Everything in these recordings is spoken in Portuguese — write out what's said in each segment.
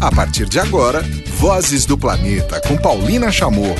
A partir de agora, Vozes do Planeta com Paulina Chamorro.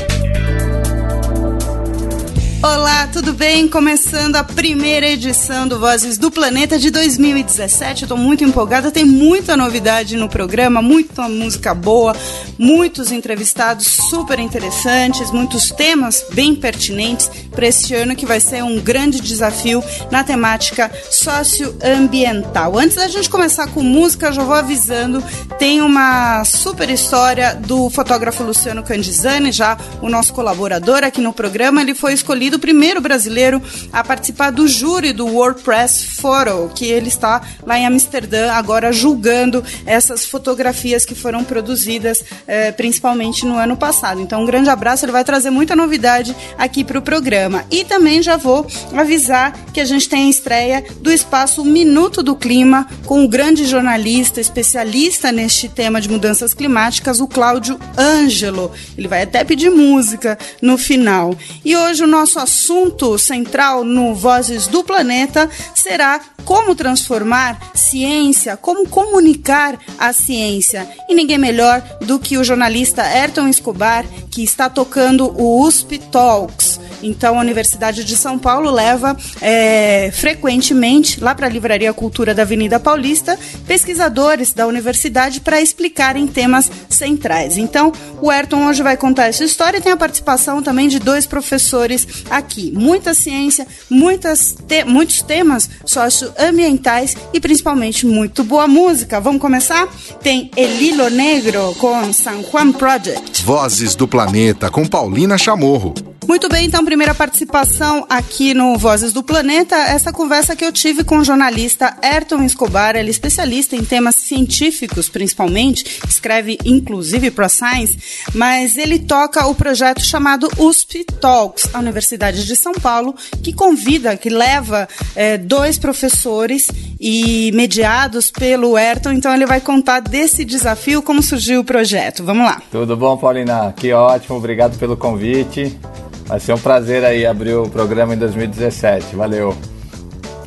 Olá, tudo bem? Começando a primeira edição do Vozes do Planeta de 2017. Eu tô muito empolgada, tem muita novidade no programa, muita música boa, muitos entrevistados super interessantes, muitos temas bem pertinentes para esse ano que vai ser um grande desafio na temática socioambiental. Antes da gente começar com música, já vou avisando, tem uma super história do fotógrafo Luciano Candizani, já o nosso colaborador aqui no programa, ele foi escolhido escolhido o primeiro brasileiro a participar do júri do WordPress Photo, que ele está lá em Amsterdã agora julgando essas fotografias que foram produzidas eh, principalmente no ano passado. Então, um grande abraço, ele vai trazer muita novidade aqui para o programa. E também já vou avisar que a gente tem a estreia do espaço Minuto do Clima com o grande jornalista, especialista neste tema de mudanças climáticas, o Cláudio Ângelo. Ele vai até pedir música no final. E hoje o nosso nosso assunto central no Vozes do Planeta será como transformar ciência, como comunicar a ciência. E ninguém melhor do que o jornalista Ayrton Escobar, que está tocando o USP Talks. Então, a Universidade de São Paulo leva é, frequentemente lá para a Livraria Cultura da Avenida Paulista pesquisadores da universidade para explicarem temas centrais. Então, o Ayrton hoje vai contar essa história e tem a participação também de dois professores aqui. Muita ciência, muitas te muitos temas socioambientais e principalmente muito boa música. Vamos começar? Tem Elilo Negro com San Juan Project. Vozes do Planeta com Paulina Chamorro. Muito bem, então, primeira participação aqui no Vozes do Planeta, essa conversa que eu tive com o jornalista Ayrton Escobar, ele é especialista em temas científicos, principalmente, escreve inclusive para Science, mas ele toca o projeto chamado USP Talks, a Universidade de São Paulo, que convida, que leva é, dois professores e mediados pelo Ayrton, então ele vai contar desse desafio, como surgiu o projeto. Vamos lá. Tudo bom, Paulina? Que ótimo, obrigado pelo convite. Vai ser um prazer aí abrir o programa em 2017. Valeu.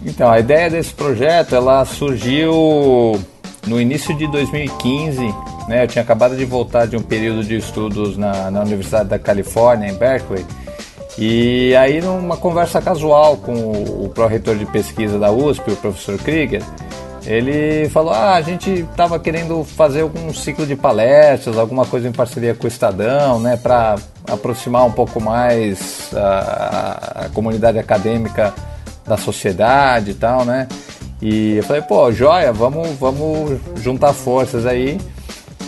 Então, a ideia desse projeto, ela surgiu no início de 2015, né? Eu tinha acabado de voltar de um período de estudos na, na Universidade da Califórnia, em Berkeley. E aí, numa conversa casual com o, pró-reitor de pesquisa da USP, o professor Krieger, ele falou: Ah, a gente estava querendo fazer algum ciclo de palestras, alguma coisa em parceria com o Estadão, né, para aproximar um pouco mais a, a, comunidade acadêmica da sociedade e tal, né? E eu falei: Pô, joia, vamos, vamos juntar forças aí.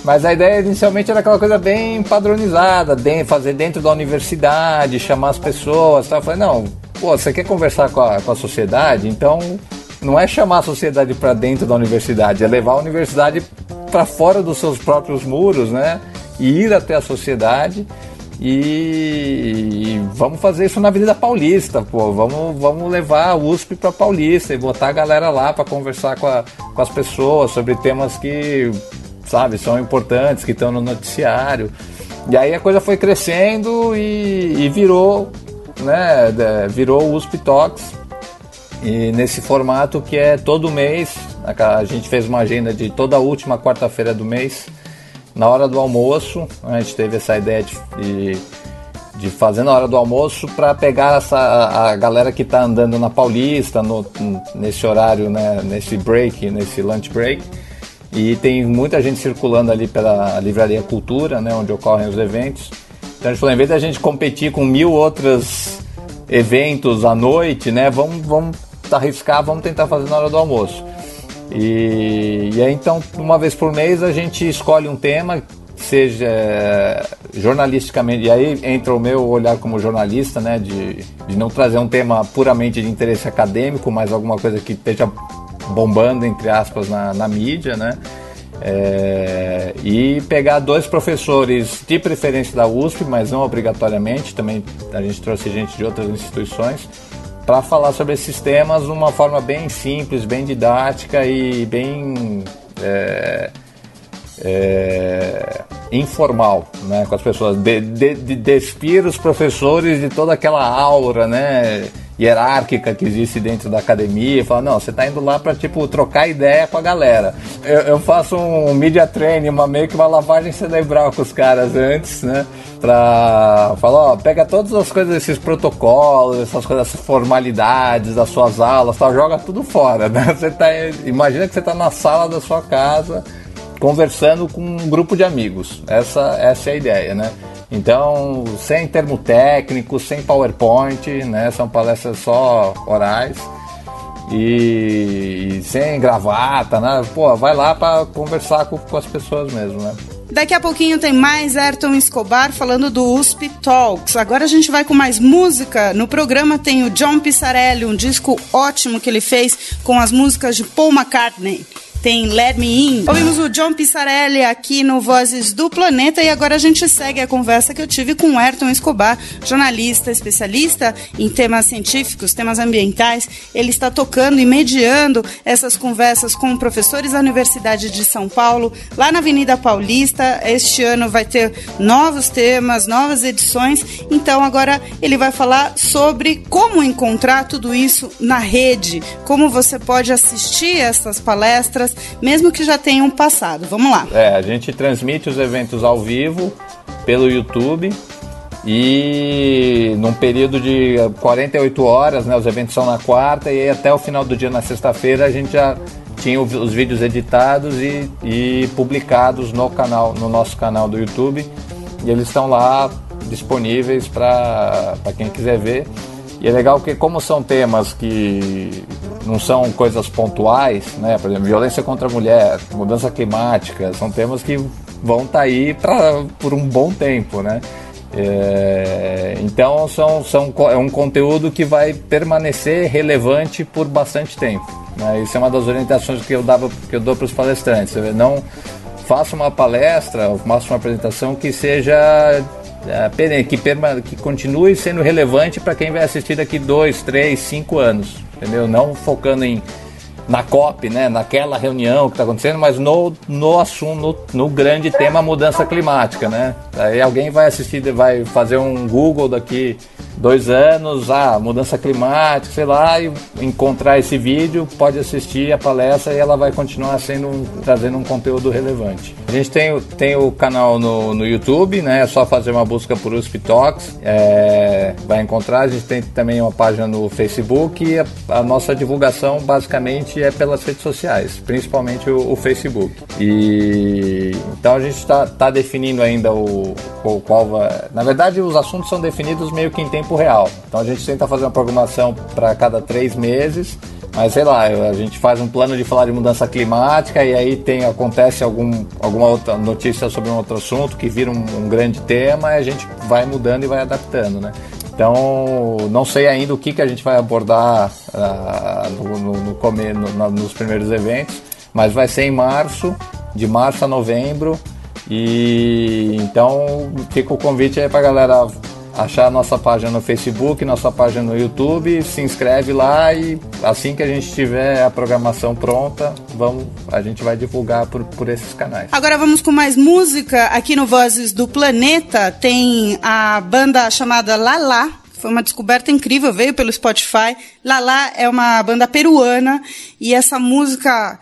Mas a ideia inicialmente era aquela coisa bem padronizada, fazer dentro da universidade, chamar as pessoas. Tal. Eu falei: Não, pô, você quer conversar com a, com a sociedade? Então não é chamar a sociedade para dentro da universidade, é levar a universidade para fora dos seus próprios muros, né? E ir até a sociedade e, e vamos fazer isso na Avenida Paulista, pô. Vamos, vamos levar a USP para Paulista e botar a galera lá para conversar com, a, com as pessoas sobre temas que, sabe, são importantes, que estão no noticiário. E aí a coisa foi crescendo e, e virou, né? Virou o USP Talks e nesse formato que é todo mês, a gente fez uma agenda de toda a última quarta-feira do mês, na hora do almoço, a gente teve essa ideia de, de, fazer na hora do almoço para pegar essa, a galera que está andando na Paulista, no, nesse horário, né, nesse break, nesse lunch break. E tem muita gente circulando ali pela Livraria Cultura, né, onde ocorrem os eventos. Então a gente falou, em vez da gente competir com mil outros eventos à noite, né, vamos, vamos arriscar, vamos tentar fazer na hora do almoço. E, e aí então, uma vez por mês a gente escolhe um tema, seja é, jornalisticamente, e aí entra o meu olhar como jornalista, né, de, de não trazer um tema puramente de interesse acadêmico, mas alguma coisa que esteja bombando, entre aspas, na, na mídia, né, é, e pegar dois professores de preferência da USP, mas não obrigatoriamente, também a gente trouxe gente de outras instituições, para falar sobre esses temas de uma forma bem simples, bem didática e bem é, é, informal né, com as pessoas. De, de, de despir os professores de toda aquela aura, né? E hierárquica que existe dentro da academia. Fala, não, você está indo lá para tipo trocar ideia com a galera. Eu, eu, faço um media training, uma meio que uma lavagem cerebral com os caras antes, né? Pra falar, ó, pega todas as coisas, esses protocolos, essas coisas, essas formalidades das suas aulas, tal, joga tudo fora, né? Você tá, imagina que você está na sala da sua casa conversando com um grupo de amigos. Essa, essa é a ideia, né? Então, sem termo técnico, sem PowerPoint, né? São palestras só orais e, e sem gravata, né? Pô, vai lá para conversar com, com as pessoas mesmo, né? Daqui a pouquinho tem mais Ayrton Escobar falando do USP Talks. Agora a gente vai com mais música. No programa tem o John Pissarelli, um disco ótimo que ele fez com as músicas de Paul McCartney tem Let Me In. Ouvimos o John Pissarelli aqui no Vozes do Planeta e agora a gente segue a conversa que eu tive com Ayrton Escobar, jornalista, especialista em temas científicos, temas ambientais. Ele está tocando e mediando essas conversas com professores da Universidade de São Paulo, lá na Avenida Paulista. Este ano vai ter novos temas, novas edições. Então agora ele vai falar sobre como encontrar tudo isso na rede, como você pode assistir essas palestras mesmo que já tenham passado. Vamos lá. É, a gente transmite os eventos ao vivo pelo YouTube e num período de 48 horas, né, os eventos são na quarta e até o final do dia na sexta-feira a gente já tinha os vídeos editados e, e publicados no canal, no nosso canal do YouTube e eles estão lá disponíveis para quem quiser ver. E é legal que como são temas que não são coisas pontuais, né? Por exemplo, violência contra a mulher, mudança climática, são temas que vão estar tá aí pra, por um bom tempo, né? É, então são, são, é um conteúdo que vai permanecer relevante por bastante tempo. Né? Isso é uma das orientações que eu, dava, que eu dou para os palestrantes. não faça uma palestra, faça uma apresentação que seja que, perma, que continue sendo relevante para quem vai assistir daqui dois, três, cinco anos, entendeu? Não focando em na COP, né, naquela reunião que está acontecendo, mas no, no assunto, no, no, grande tema mudança climática, né? Aí alguém vai assistir, vai fazer um Google daqui dois anos, ah, mudança climática, sei lá, e encontrar esse vídeo, pode assistir a palestra e ela vai continuar sendo trazendo um conteúdo relevante. A gente tem, tem o canal no, no YouTube, né? É só fazer uma busca por USP Talks, é, vai encontrar. A gente tem também uma página no Facebook e a, a nossa divulgação basicamente é pelas redes sociais, principalmente o, o Facebook. E então a gente está tá definindo ainda o, o qual vai. Na verdade, os assuntos são definidos meio que em tempo tempo real. Então a gente tenta fazer uma programação para cada três meses, mas sei lá, a gente faz um plano de falar de mudança climática e aí tem acontece algum, alguma outra notícia sobre um outro assunto que vira um, um grande tema e a gente vai mudando e vai adaptando, né? Então, não sei ainda o que, que a gente vai abordar uh, no, no, no, no, nos primeiros eventos, mas vai ser em março, de março a novembro. E então fica o convite aí para galera achar nossa página no Facebook, nossa página no YouTube, se inscreve lá e assim que a gente tiver a programação pronta, vamos, a gente vai divulgar por, por esses canais. Agora vamos com mais música aqui no Vozes do Planeta. Tem a banda chamada Lala, foi uma descoberta incrível, veio pelo Spotify. Lala é uma banda peruana e essa música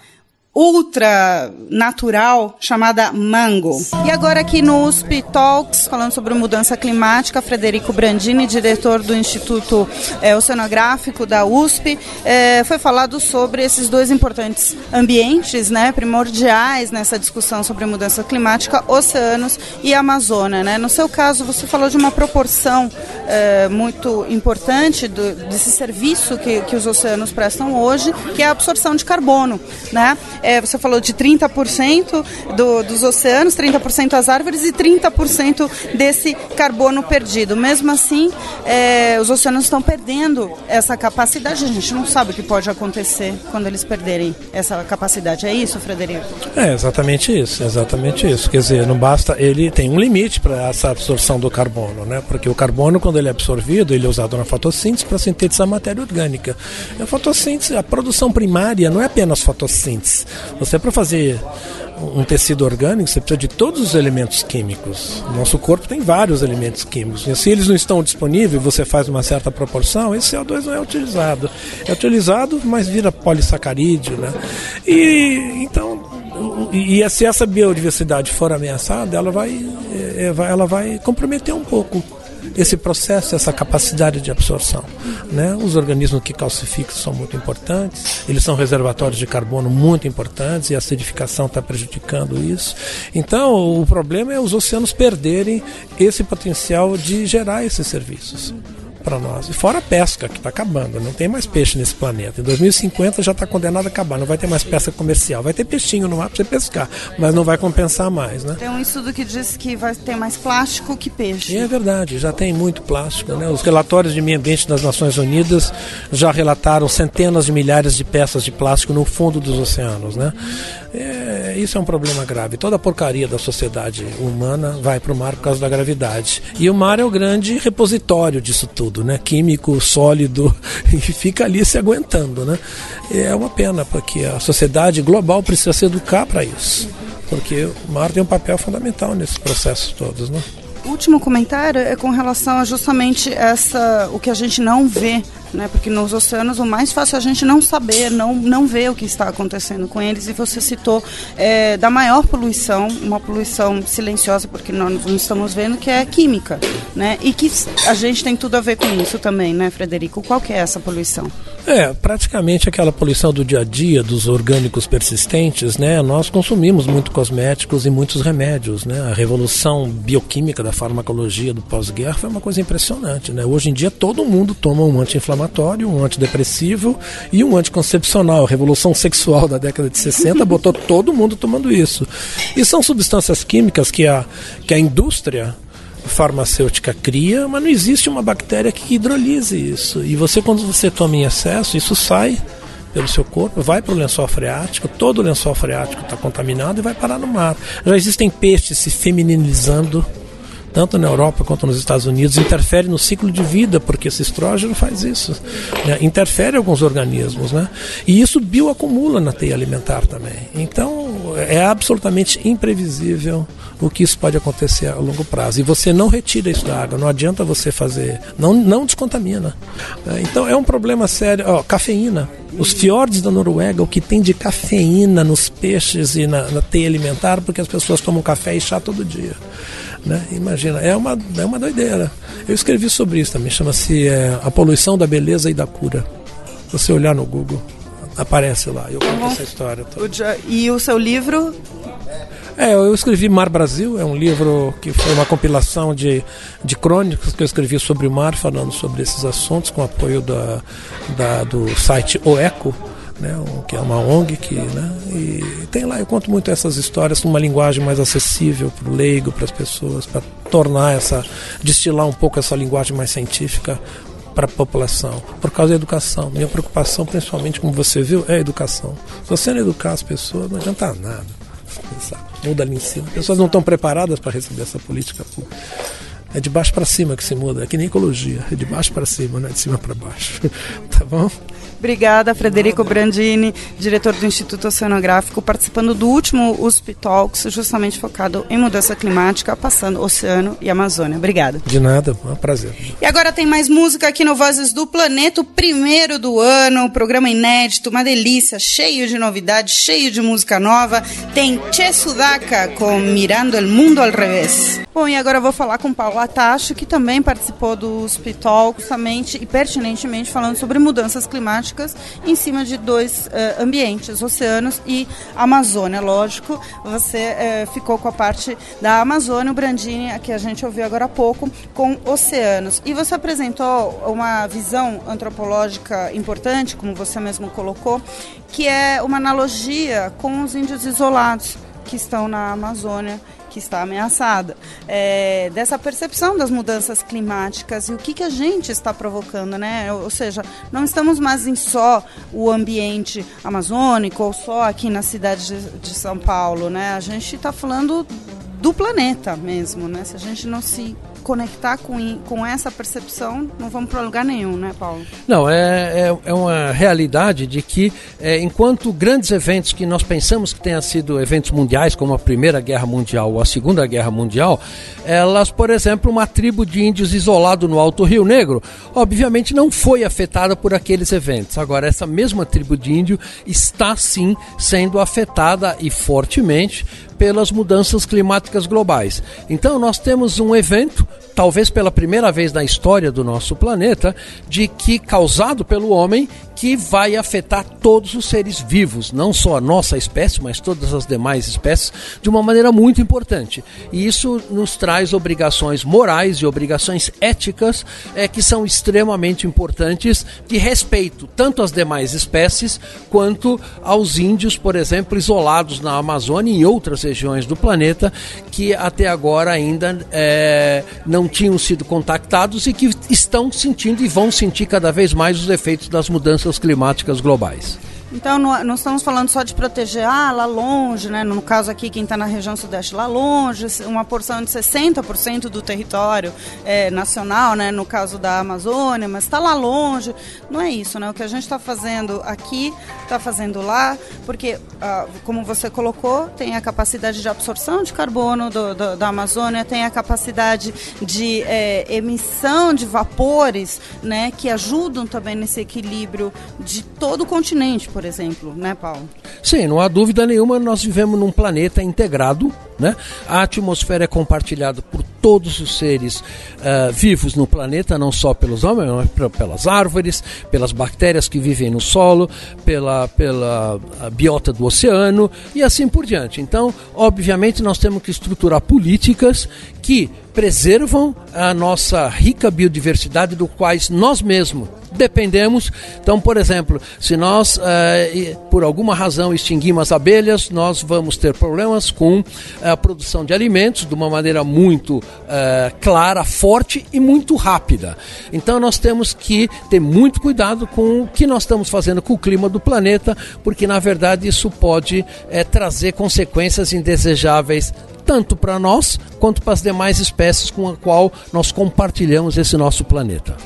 ultra natural chamada Mango. E agora aqui no USP Talks, falando sobre mudança climática, Frederico Brandini, diretor do Instituto é, Oceanográfico da USP, é, foi falado sobre esses dois importantes ambientes, né, primordiais nessa discussão sobre mudança climática, oceanos e Amazônia. Né? No seu caso, você falou de uma proporção é, muito importante do, desse serviço que, que os oceanos prestam hoje, que é a absorção de carbono, né? É, você falou de 30% do, dos oceanos, 30% as árvores e 30% desse carbono perdido. Mesmo assim, é, os oceanos estão perdendo essa capacidade. A gente não sabe o que pode acontecer quando eles perderem essa capacidade. É isso, Frederico? É exatamente isso, exatamente isso. Quer dizer, não basta, ele tem um limite para essa absorção do carbono, né? Porque o carbono, quando ele é absorvido, ele é usado na fotossíntese para sintetizar matéria orgânica. A fotossíntese, a produção primária não é apenas fotossíntese. Você para fazer um tecido orgânico, você precisa de todos os elementos químicos. Nosso corpo tem vários elementos químicos. E se eles não estão disponíveis, você faz uma certa proporção, esse CO2 não é utilizado. É utilizado, mas vira polissacarídeo, né? E então e, se essa biodiversidade for ameaçada, ela vai, é, ela vai comprometer um pouco esse processo, essa capacidade de absorção. Né? Os organismos que calcificam são muito importantes, eles são reservatórios de carbono muito importantes e a acidificação está prejudicando isso. Então, o problema é os oceanos perderem esse potencial de gerar esses serviços para nós. E fora a pesca, que está acabando, não tem mais peixe nesse planeta. Em 2050 já está condenado a acabar, não vai ter mais pesca comercial. Vai ter peixinho no mar para você pescar, mas não vai compensar mais. Né? Tem um estudo que diz que vai ter mais plástico que peixe. E é verdade, já tem muito plástico. Né? Os relatórios de meio ambiente das Nações Unidas já relataram centenas de milhares de peças de plástico no fundo dos oceanos. Né? É, isso é um problema grave. Toda a porcaria da sociedade humana vai para o mar por causa da gravidade. E o mar é o grande repositório disso tudo, né? Químico, sólido, e fica ali se aguentando, né? É uma pena, porque a sociedade global precisa se educar para isso. Porque o mar tem um papel fundamental nesses processos todos, né? O último comentário é com relação a justamente essa o que a gente não vê né? Porque nos oceanos o mais fácil é a gente não saber, não, não ver o que está acontecendo com eles. E você citou é, da maior poluição, uma poluição silenciosa, porque nós não estamos vendo, que é química, né? E que a gente tem tudo a ver com isso também, né, Frederico? Qual que é essa poluição? É, praticamente aquela poluição do dia a dia, dos orgânicos persistentes, né? Nós consumimos muito cosméticos e muitos remédios, né? A revolução bioquímica da farmacologia do pós-guerra foi uma coisa impressionante, né? Hoje em dia todo mundo toma um anti-inflamatório, um antidepressivo e um anticoncepcional. A revolução sexual da década de 60 botou todo mundo tomando isso. E são substâncias químicas que a, que a indústria farmacêutica cria, mas não existe uma bactéria que hidrolise isso. E você, quando você toma em excesso, isso sai pelo seu corpo, vai para o lençol freático, todo o lençol freático está contaminado e vai parar no mar. Já existem peixes se feminilizando, tanto na Europa quanto nos Estados Unidos, interfere no ciclo de vida, porque esse estrógeno faz isso. Né? Interfere alguns organismos, né? E isso bioacumula na teia alimentar também. Então, é absolutamente imprevisível o que isso pode acontecer a longo prazo. E você não retira isso da água, não adianta você fazer, não, não descontamina. É, então é um problema sério. Ó, cafeína. Os fiordes da Noruega, o que tem de cafeína nos peixes e na, na teia alimentar, porque as pessoas tomam café e chá todo dia. Né? Imagina, é uma, é uma doideira. Eu escrevi sobre isso também, chama-se é, A Poluição da Beleza e da Cura. Você olhar no Google, aparece lá. Eu conto essa história toda. E o seu livro é, eu escrevi Mar Brasil, é um livro que foi uma compilação de, de crônicas que eu escrevi sobre o mar, falando sobre esses assuntos, com apoio da, da do site Oeco, né, que é uma ONG que, né, e tem lá, eu conto muito essas histórias numa linguagem mais acessível para o leigo, para as pessoas, para tornar essa, destilar um pouco essa linguagem mais científica para a população, por causa da educação. Minha preocupação, principalmente, como você viu, é a educação. Se você não educar as pessoas, não adianta nada. Muda ali em cima. As pessoas não estão preparadas para receber essa política pública. É de baixo para cima que se muda, é que nem ecologia, é de baixo para cima, não é de cima para baixo. tá bom? Obrigada, Frederico Brandini, diretor do Instituto Oceanográfico, participando do último USP Talks, justamente focado em mudança climática, passando oceano e Amazônia. Obrigada. De nada, é um prazer. E agora tem mais música aqui no Vozes do Planeta, o primeiro do ano, programa inédito, uma delícia, cheio de novidades, cheio de música nova. Tem Che Sudaka com Mirando el Mundo al Revés. Bom, e agora eu vou falar com Paulo Atacho, que também participou do Talks, justamente e pertinentemente falando sobre mudanças climáticas climáticas em cima de dois uh, ambientes, oceanos e Amazônia. Lógico, você uh, ficou com a parte da Amazônia, o Brandini, que a gente ouviu agora há pouco, com oceanos. E você apresentou uma visão antropológica importante, como você mesmo colocou, que é uma analogia com os índios isolados que estão na Amazônia que está ameaçada, é, dessa percepção das mudanças climáticas e o que, que a gente está provocando, né? Ou seja, não estamos mais em só o ambiente amazônico ou só aqui na cidade de, de São Paulo, né? A gente está falando do planeta mesmo, né? Se a gente não se conectar com, com essa percepção, não vamos para lugar nenhum, né, Paulo? Não, é, é, é uma realidade de que, é, enquanto grandes eventos que nós pensamos que tenham sido eventos mundiais, como a Primeira Guerra Mundial ou a Segunda Guerra Mundial, elas, por exemplo, uma tribo de índios isolado no Alto Rio Negro, obviamente não foi afetada por aqueles eventos. Agora, essa mesma tribo de índio está sim sendo afetada e fortemente pelas mudanças climáticas globais. Então, nós temos um evento talvez pela primeira vez na história do nosso planeta, de que causado pelo homem que vai afetar todos os seres vivos, não só a nossa espécie, mas todas as demais espécies, de uma maneira muito importante. E isso nos traz obrigações morais e obrigações éticas é, que são extremamente importantes de respeito tanto às demais espécies quanto aos índios, por exemplo, isolados na Amazônia e em outras regiões do planeta que até agora ainda é, não tinham sido contactados e que estão sentindo e vão sentir cada vez mais os efeitos das mudanças climáticas globais. Então, não, estamos falando só de proteger, ah, lá longe, né? No caso aqui, quem está na região sudeste, lá longe, uma porção de 60% do território é, nacional, né? No caso da Amazônia, mas está lá longe. Não é isso, né? O que a gente está fazendo aqui, está fazendo lá, porque, ah, como você colocou, tem a capacidade de absorção de carbono do, do, da Amazônia, tem a capacidade de é, emissão de vapores, né? Que ajudam também nesse equilíbrio de todo o continente, por por exemplo, né, Paulo? Sim, não há dúvida nenhuma, nós vivemos num planeta integrado, né? A atmosfera é compartilhada por todos os seres uh, vivos no planeta, não só pelos homens, mas pelas árvores, pelas bactérias que vivem no solo, pela, pela biota do oceano e assim por diante. Então, obviamente, nós temos que estruturar políticas que preservam a nossa rica biodiversidade, do quais nós mesmos dependemos. Então, por exemplo, se nós, uh, por alguma razão, extinguimos as abelhas, nós vamos ter problemas com a produção de alimentos de uma maneira muito uh, clara, forte e muito rápida. Então, nós temos que ter muito cuidado com o que nós estamos fazendo com o clima do planeta, porque, na verdade, isso pode uh, trazer consequências indesejáveis tanto para nós quanto para as demais espécies com a qual nós compartilhamos esse nosso planeta.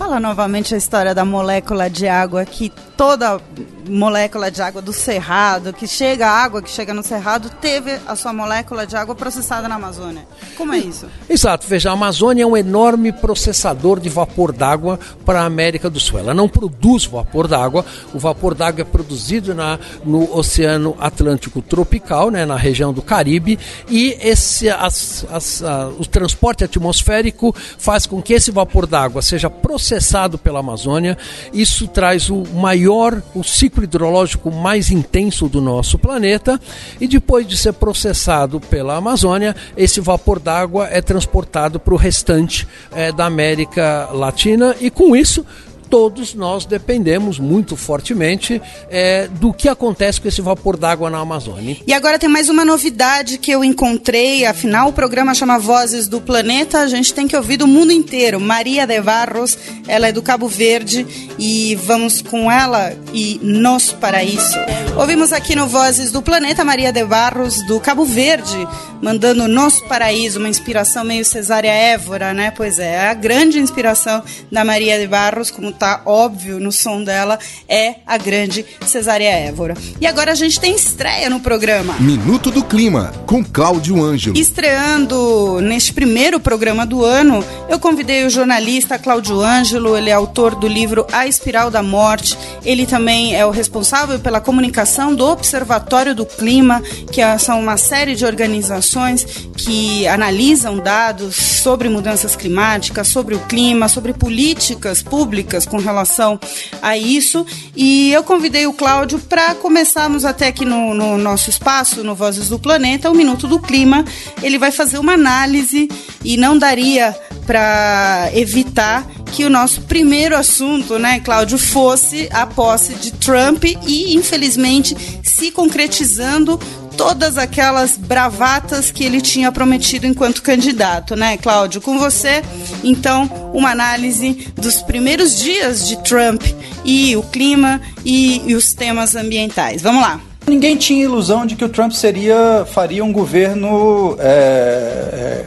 Fala novamente a história da molécula de água que toda molécula de água do cerrado, que chega a água que chega no cerrado, teve a sua molécula de água processada na Amazônia. Como é isso? Exato, veja, a Amazônia é um enorme processador de vapor d'água para a América do Sul. Ela não produz vapor d'água, o vapor d'água é produzido na, no Oceano Atlântico Tropical, né, na região do Caribe, e esse, as, as, a, o transporte atmosférico faz com que esse vapor d'água seja processado pela Amazônia. Isso traz o maior, o ciclo ciclo hidrológico mais intenso do nosso planeta e depois de ser processado pela Amazônia, esse vapor d'água é transportado para o restante é, da América Latina e com isso todos nós dependemos muito fortemente é, do que acontece com esse vapor d'água na Amazônia. E agora tem mais uma novidade que eu encontrei, afinal o programa chama Vozes do Planeta, a gente tem que ouvir do mundo inteiro. Maria de Barros, ela é do Cabo Verde e vamos com ela e Nos Paraíso. Ouvimos aqui no Vozes do Planeta Maria de Barros do Cabo Verde, mandando Nos Paraíso, uma inspiração meio Cesária Évora, né? Pois é, a grande inspiração da Maria de Barros, como tá óbvio no som dela, é a grande Cesária Évora. E agora a gente tem estreia no programa. Minuto do Clima, com Cláudio Ângelo. Estreando neste primeiro programa do ano, eu convidei o jornalista Cláudio Ângelo, ele é autor do livro A Espiral da Morte, ele também é o responsável pela comunicação do Observatório do Clima, que é, são uma série de organizações que analisam dados sobre mudanças climáticas, sobre o clima, sobre políticas públicas com relação a isso. E eu convidei o Cláudio para começarmos até aqui no, no, nosso espaço, no Vozes do Planeta, o Minuto do Clima. Ele vai fazer uma análise e não daria para evitar que o nosso primeiro assunto, né, Cláudio, fosse a posse de Trump e, infelizmente, se concretizando todas aquelas bravatas que ele tinha prometido enquanto candidato, né, Cláudio? Com você, então, uma análise dos primeiros dias de Trump e o clima e, e os temas ambientais. Vamos lá. Ninguém tinha ilusão de que o Trump seria faria um governo é, é,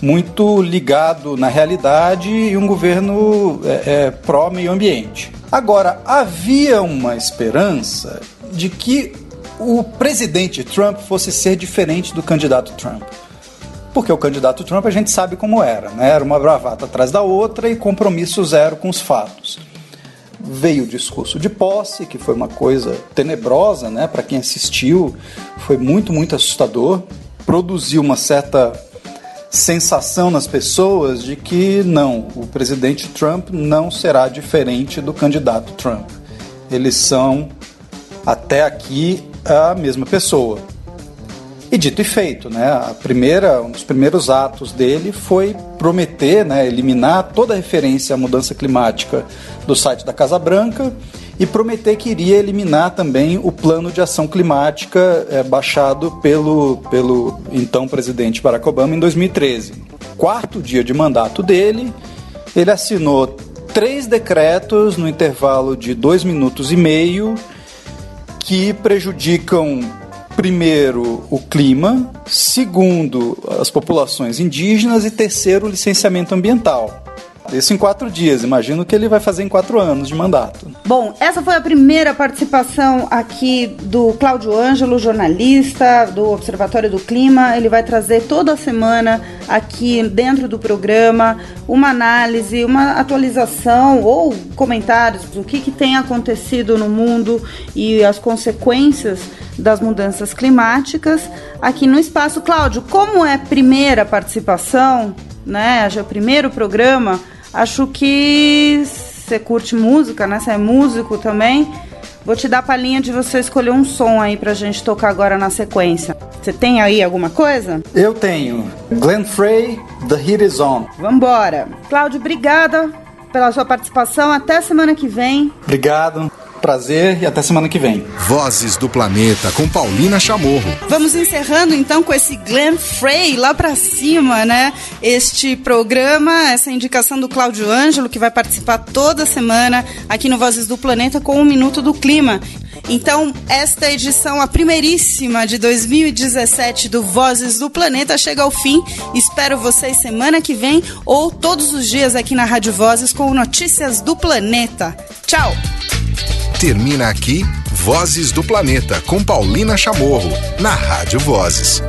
muito ligado na realidade e um governo é, é, pró-meio ambiente. Agora, havia uma esperança de que o presidente Trump fosse ser diferente do candidato Trump. Porque o candidato Trump a gente sabe como era, né? Era uma bravata atrás da outra e compromisso zero com os fatos. Veio o discurso de posse, que foi uma coisa tenebrosa, né? Para quem assistiu, foi muito, muito assustador. Produziu uma certa sensação nas pessoas de que não, o presidente Trump não será diferente do candidato Trump. Eles são até aqui a mesma pessoa. E dito e feito, né? A primeira, um dos primeiros atos dele foi prometer, né, eliminar toda referência à mudança climática do site da Casa Branca e prometer que iria eliminar também o plano de ação climática é, baixado pelo, pelo então presidente Barack Obama em 2013. Quarto dia de mandato dele, ele assinou três decretos no intervalo de dois minutos e meio que prejudicam primeiro o clima, segundo as populações indígenas e terceiro o licenciamento ambiental. Isso em quatro dias. Imagino que ele vai fazer em quatro anos de mandato. Bom, essa foi a primeira participação aqui do Cláudio Ângelo, jornalista do Observatório do Clima. Ele vai trazer toda semana aqui dentro do programa uma análise, uma atualização ou comentários do que, que tem acontecido no mundo e as consequências das mudanças climáticas aqui no espaço. Cláudio, como é primeira participação, né? É o primeiro programa Acho que você curte música, né? Você é músico também. Vou te dar a palhinha de você escolher um som aí pra gente tocar agora na sequência. Você tem aí alguma coisa? Eu tenho. Glenn Frey, The Heat Is On. Vambora. Cláudio, obrigada pela sua participação. Até semana que vem. Obrigado prazer e até semana que vem. Vozes do Planeta com Paulina Chamorro. Vamos encerrando então com esse Glenn Frey lá para cima, né? Este programa, essa indicação do Cláudio Ângelo, que vai participar toda semana aqui no Vozes do Planeta com um minuto do clima. Então, esta edição, a primeiríssima de 2017 do Vozes do Planeta, chega ao fim. Espero vocês semana que vem ou todos os dias aqui na Rádio Vozes com notícias do planeta. Tchau! Termina aqui Vozes do Planeta com Paulina Chamorro, na Rádio Vozes.